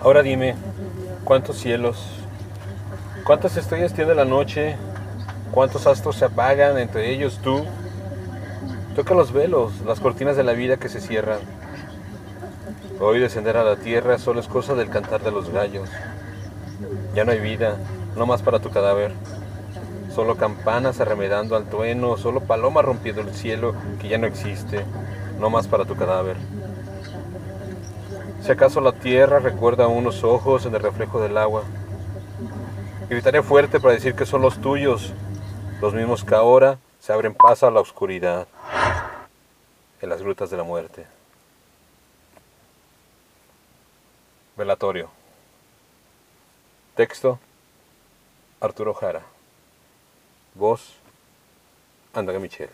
Ahora dime, ¿cuántos cielos? ¿Cuántas estrellas tiene la noche? ¿Cuántos astros se apagan, entre ellos tú? Toca los velos, las cortinas de la vida que se cierran. Hoy descender a la tierra solo es cosa del cantar de los gallos. Ya no hay vida, no más para tu cadáver. Solo campanas arremedando al trueno, solo paloma rompiendo el cielo que ya no existe, no más para tu cadáver. Si acaso la tierra recuerda unos ojos en el reflejo del agua, gritaré fuerte para decir que son los tuyos, los mismos que ahora se abren paso a la oscuridad, en las grutas de la muerte. Velatorio. Texto. Arturo Jara. Voz. André Michel.